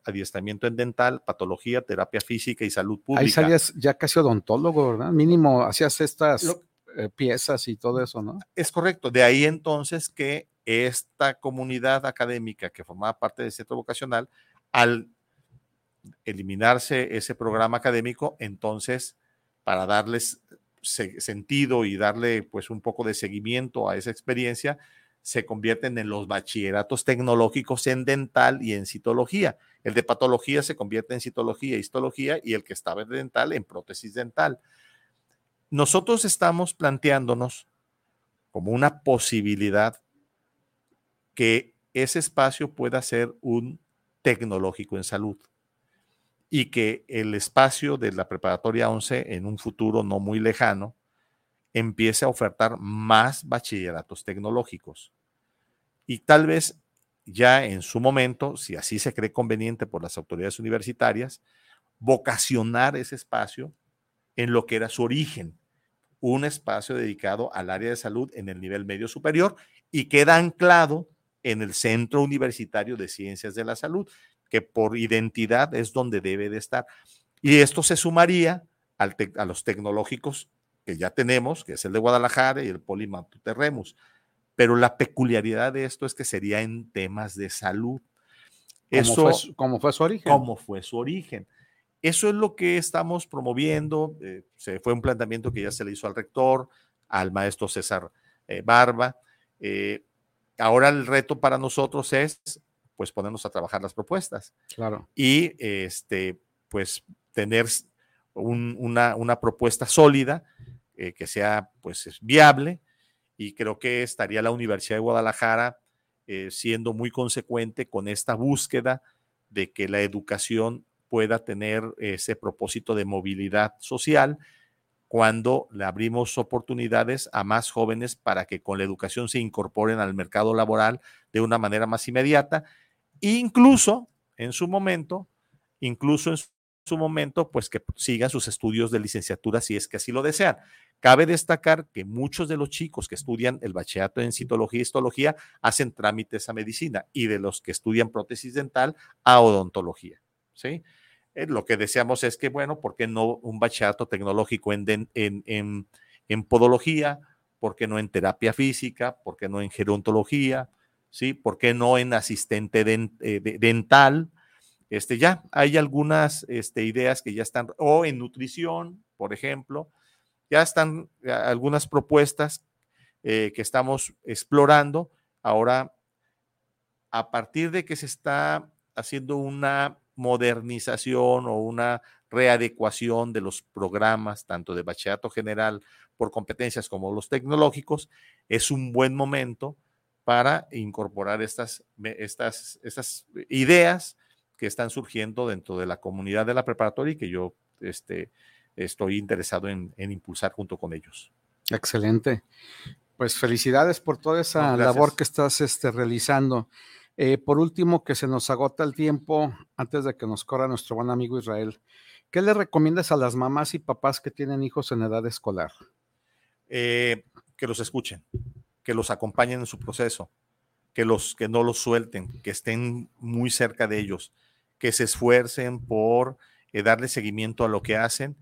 adiestramiento en dental, patología, terapia física y salud pública. ahí salías ya casi odontólogo, ¿verdad? Mínimo hacías estas Lo- eh, piezas y todo eso, ¿no? Es correcto. De ahí entonces que esta comunidad académica que formaba parte del centro vocacional, al eliminarse ese programa académico, entonces para darles se- sentido y darle pues un poco de seguimiento a esa experiencia, se convierten en los bachilleratos tecnológicos en dental y en citología. El de patología se convierte en citología y histología y el que estaba en dental en prótesis dental. Nosotros estamos planteándonos como una posibilidad que ese espacio pueda ser un tecnológico en salud y que el espacio de la preparatoria 11 en un futuro no muy lejano empiece a ofertar más bachilleratos tecnológicos. Y tal vez ya en su momento, si así se cree conveniente por las autoridades universitarias, vocacionar ese espacio en lo que era su origen, un espacio dedicado al área de salud en el nivel medio superior y queda anclado en el Centro Universitario de Ciencias de la Salud, que por identidad es donde debe de estar. Y esto se sumaría a los tecnológicos que ya tenemos, que es el de Guadalajara y el Polimaputerremus. Pero la peculiaridad de esto es que sería en temas de salud. Eso, ¿Cómo fue, su origen? ¿Cómo fue su origen? Eso es lo que estamos promoviendo. Eh, se fue un planteamiento que ya se le hizo al rector, al maestro César eh, Barba. Eh, ahora el reto para nosotros es, pues, ponernos a trabajar las propuestas. Claro. Y, este, pues, tener una, una propuesta sólida eh, que sea pues viable y creo que estaría la Universidad de Guadalajara eh, siendo muy consecuente con esta búsqueda de que la educación pueda tener ese propósito de movilidad social cuando le abrimos oportunidades a más jóvenes para que con la educación se incorporen al mercado laboral de una manera más inmediata, incluso en su momento, incluso en su momento, pues que sigan sus estudios de licenciatura si es que así lo desean. Cabe destacar que muchos de los chicos que estudian el bachillerato en citología y histología hacen trámites a medicina y de los que estudian prótesis dental a odontología. ¿sí? Eh, lo que deseamos es que, bueno, ¿por qué no un bachillerato tecnológico en, en, en, podología? ¿Por qué no en terapia física? ¿Por qué no en gerontología? ¿Sí? ¿Por qué no en asistente eh, dental? Este, ya hay algunas este, ideas que ya están, o en nutrición, por ejemplo, ya están eh, algunas propuestas eh, que estamos explorando. Ahora, a partir de que se está haciendo una modernización o una readecuación de los programas, tanto de bachillerato general por competencias como los tecnológicos, es un buen momento para incorporar estas, estas, estas ideas que están surgiendo dentro de la comunidad de la preparatoria y que yo este, estoy interesado en, impulsar junto con ellos. Excelente. Pues felicidades por toda esa labor que estás este, realizando. Eh, por último, que se nos agota el tiempo antes de que nos corra nuestro buen amigo Israel. ¿Qué le recomiendas a las mamás y papás que tienen hijos en edad escolar? Eh, que los escuchen, que los acompañen en su proceso, que, los, que no los suelten, que estén muy cerca de ellos, que se esfuercen por eh, darle seguimiento a lo que hacen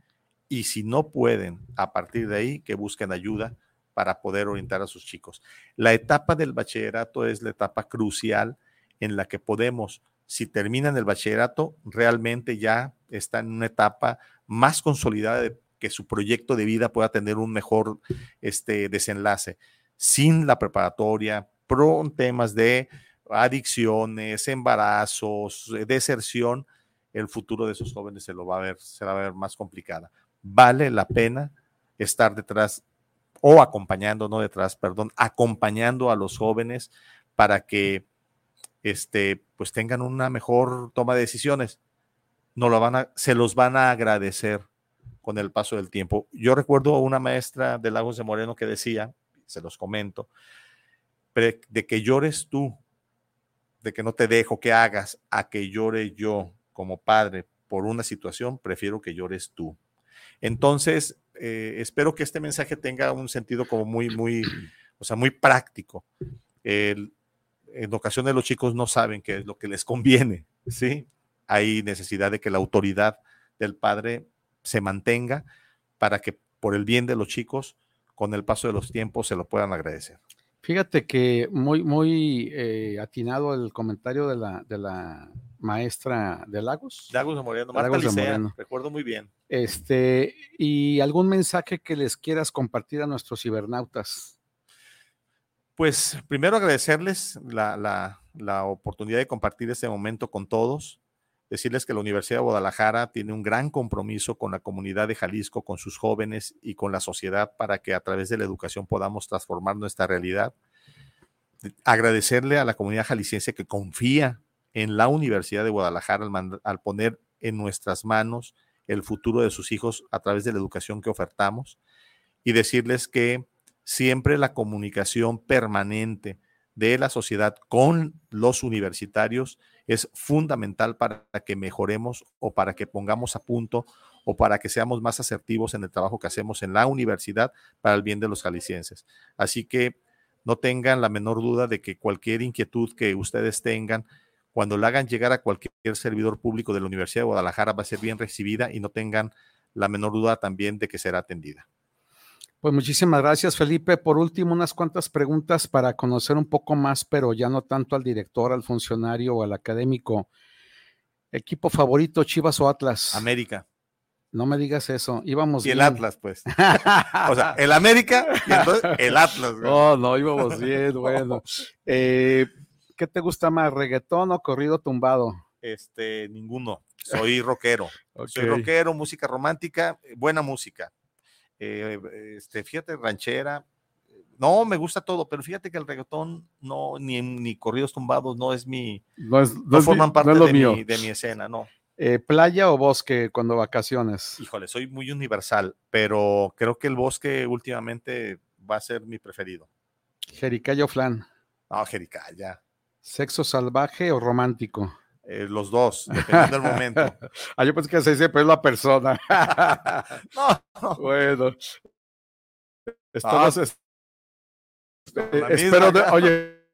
y si no pueden, a partir de ahí, que busquen ayuda para poder orientar a sus chicos. La etapa del bachillerato es la etapa crucial en la que podemos, si terminan el bachillerato, realmente ya están en una etapa más consolidada de que su proyecto de vida pueda tener un mejor este, desenlace. Sin la preparatoria, pro temas de adicciones, embarazos, eh, deserción, el futuro de esos jóvenes se lo va a ver, se ver más complicada. Vale la pena estar detrás o acompañando, no detrás, perdón, acompañando a los jóvenes para que este, pues tengan una mejor toma de decisiones. No lo van a, se los van a agradecer con el paso del tiempo. Yo recuerdo una maestra de Lagos de Moreno que decía, se los comento, de que llores tú de que no te dejo que hagas a que llore yo como padre por una situación, prefiero que llores tú. Entonces, eh, espero que este mensaje tenga un sentido como muy, muy, o sea, muy práctico. en ocasiones los chicos no saben qué es lo que les conviene, ¿sí? Hay necesidad de que la autoridad del padre se mantenga para que por el bien de los chicos, con el paso de los tiempos, se lo puedan agradecer. Fíjate que muy, muy eh, atinado el comentario de la, de la maestra de Lagos. Lagos de Moreno, Marta Lagos de Moreno. recuerdo muy bien. Este, y algún mensaje que les quieras compartir a nuestros cibernautas. Pues primero agradecerles la, la- la oportunidad de compartir este momento con todos, decirles que la Universidad de Guadalajara tiene un gran compromiso con la comunidad de Jalisco, con sus jóvenes y con la sociedad para que a través de la educación podamos transformar nuestra realidad. Agradecerle a la comunidad jalisciense que confía en la Universidad de Guadalajara al, al poner en nuestras manos el futuro de sus hijos a través de la educación que ofertamos y decirles que siempre la comunicación permanente de la sociedad con los universitarios es fundamental para que mejoremos o para que pongamos a punto o para que seamos más asertivos en el trabajo que hacemos en la universidad para el bien de los jaliscienses. Así que no tengan la menor duda de que cualquier inquietud que ustedes tengan, cuando la hagan llegar a cualquier servidor público de la Universidad de Guadalajara, va a ser bien recibida y no tengan la menor duda también de que será atendida. Pues muchísimas gracias, Felipe. Por último, unas cuantas preguntas para conocer un poco más, pero ya no tanto al director, al funcionario o al académico. Equipo favorito, Chivas o Atlas. América. No me digas eso. Íbamos Y el. Atlas, pues. O sea, el América y entonces el Atlas. güey. No, no, íbamos bien, bueno. Eh, ¿Qué te gusta más, reggaetón o corrido tumbado? Este, ninguno. Soy rockero. Soy rockero, música romántica, buena música. Eh, este, fíjate, ranchera. No, me gusta todo, pero fíjate que el reggaetón no, ni, ni corridos tumbados, no es mi, No, es, no no es forman parte de, mío. mi, de mi escena, no. Eh, ¿Playa o bosque cuando vacaciones? Híjole, soy muy universal, pero creo que el bosque últimamente va a ser mi preferido. Jericaya o flan. No, Jericaya. ¿Sexo salvaje o romántico? Eh, los dos, dependiendo del momento. Ah, yo pensé que se dice, pero es la persona. No, no. bueno. Estamos, Ah, es- eh, espero, de- oye,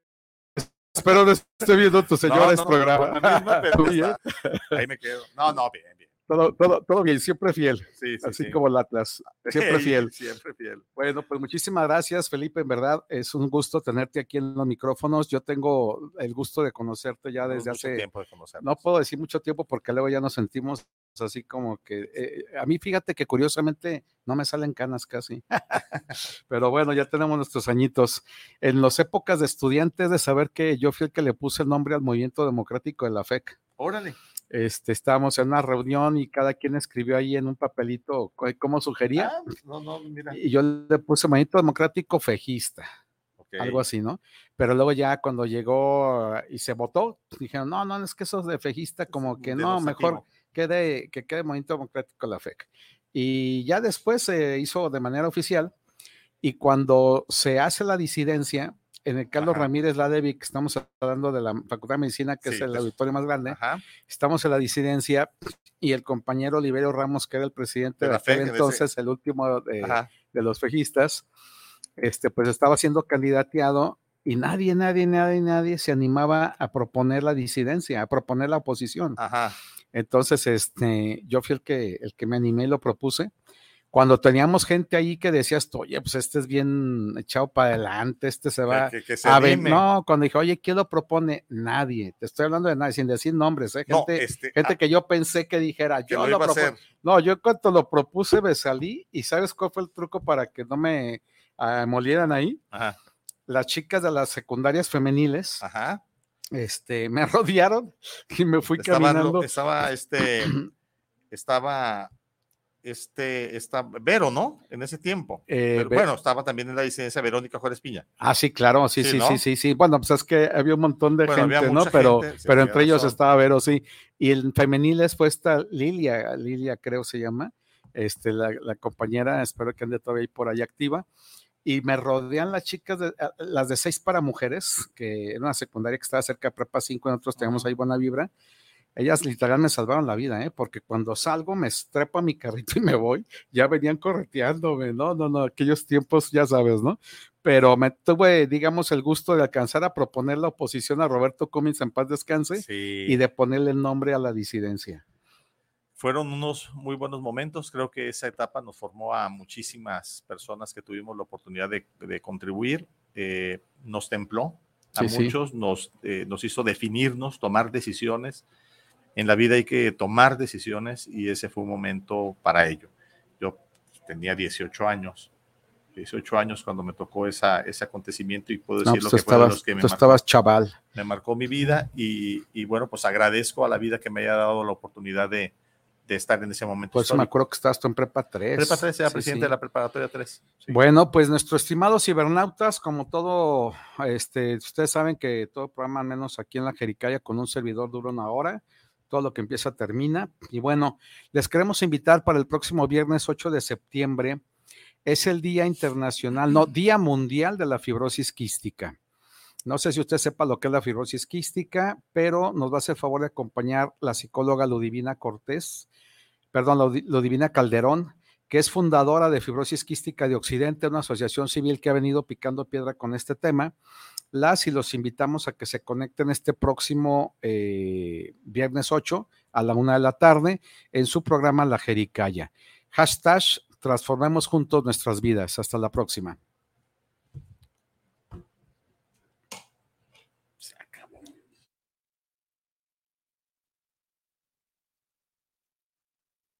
espero no esté viendo tu señores no, no, programa. bien, está. Ahí me quedo. No, no, bien. Todo, todo, todo bien, siempre fiel, Sí, sí, así sí. como el Atlas, siempre fiel. Siempre fiel. Bueno, pues muchísimas gracias, Felipe. En verdad, es un gusto tenerte aquí en los micrófonos. Yo tengo el gusto de conocerte ya desde hace, tiempo de no puedo decir mucho tiempo porque luego ya nos sentimos así como que, eh, a mí fíjate que curiosamente no me salen canas casi. Pero bueno, ya tenemos nuestros añitos. En las épocas de estudiantes de saber que yo fui el que le puse el nombre al movimiento democrático de la FEC. Órale. Este, estábamos en una reunión y cada quien escribió ahí en un papelito cómo sugería. Ah, no, no, mira. Y yo le puse movimiento democrático fejista, Ok. algo así, ¿no? Pero luego ya cuando llegó ah, y se votó, dijeron, no, no, es que eso de fejista como que no, mejor quede, que quede movimiento democrático la FEC. Y ya después se hizo de manera oficial y cuando se hace la disidencia, en el Carlos Ajá. Ramírez Ladevi, que estamos hablando de la Facultad de Medicina, que Sí, es el pues, auditorio más grande, Ajá. estamos en la disidencia y el compañero Oliverio Ramos, que era el presidente De la ese- entonces, el último de, los fejistas, este, pues estaba siendo candidateado y nadie, nadie, nadie, nadie se animaba a proponer la disidencia, a proponer la oposición. Ajá. Entonces, este, yo fui el que, el que me animé y lo propuse. Cuando teníamos gente ahí que decías, oye, pues este es bien echado para adelante, este se va Que, que se a ver. No, cuando dije, oye, ¿quién lo propone? Nadie. Te estoy hablando de nadie, sin decir nombres, ¿eh? No, Gente, este, gente ah, que yo pensé que dijera, que yo lo propongo. No, yo cuando lo propuse me salí y ¿sabes cuál fue el truco para que no me ah, molieran ahí? Ajá. Las chicas de las secundarias femeniles Ajá. este, me rodearon y me fui Estaba, caminando. estaba este, estaba este, está Vero, ¿no? En ese tiempo. Eh, Pero, bueno, estaba también en la licencia Verónica Juárez Piña. Ah, sí, claro, sí, Sí, sí, ¿no? sí, sí, sí. Bueno, pues es que había un montón de Bueno, gente, ¿no? Pero, gente, pero tenía entre ellos razón. estaba Vero, sí. Y el femeniles fue esta Lilia, Lilia creo se llama, este, la, la compañera, espero que ande todavía ahí por ahí activa. Y me rodean las chicas, de, las de seis para mujeres, que era una secundaria que estaba cerca de Prepa 5, nosotros teníamos ahí buena vibra. Ellas literal me salvaron la vida, ¿eh? Porque cuando salgo me estrepo a mi carrito y me voy, ya venían correteándome, ¿no? No, no, aquellos tiempos ya sabes, ¿no? Pero me tuve, digamos, el gusto de alcanzar a proponer la oposición a Roberto Cummings en paz descanse Sí. y de ponerle nombre a la disidencia. Fueron unos muy buenos momentos. Creo que esa etapa nos formó a muchísimas personas que tuvimos la oportunidad de, de contribuir. Eh, nos templó a Sí, sí. muchos, nos, eh, nos hizo definirnos, tomar decisiones. En la vida hay que tomar decisiones y ese fue un momento para ello. Yo tenía 18 años 18 años cuando me tocó esa, ese acontecimiento y puedo No, decir pues lo que fue de estabas, los que me tú marcó, estabas chaval. me marcó mi vida y, y bueno, pues agradezco a la vida que me haya dado la oportunidad de, de estar en ese momento. Por eso me histórico. acuerdo que estabas tú en prepa 3. Prepa 3 era Sí, presidente sí. de la preparatoria 3. sí. Bueno, pues nuestros estimados cibernautas, como todo, este, ustedes saben que todo programa, al menos aquí en la Jericaya, con un servidor dura una hora, todo lo que empieza termina. Y bueno, les queremos invitar para el próximo viernes 8 de septiembre. Es el Día Internacional, no, Día Mundial de la Fibrosis Quística. No sé si usted sepa lo que es la fibrosis quística, pero nos va a hacer favor de acompañar la psicóloga Ludivina Cortés, perdón, Ludi- Ludivina Calderón, que es fundadora de Fibrosis Quística de Occidente, una asociación civil que ha venido picando piedra con este tema. Las y los invitamos a que se conecten este próximo eh, viernes 8 a la una de la tarde en su programa La Jericaya. Hashtag transformemos juntos nuestras vidas. Hasta la próxima.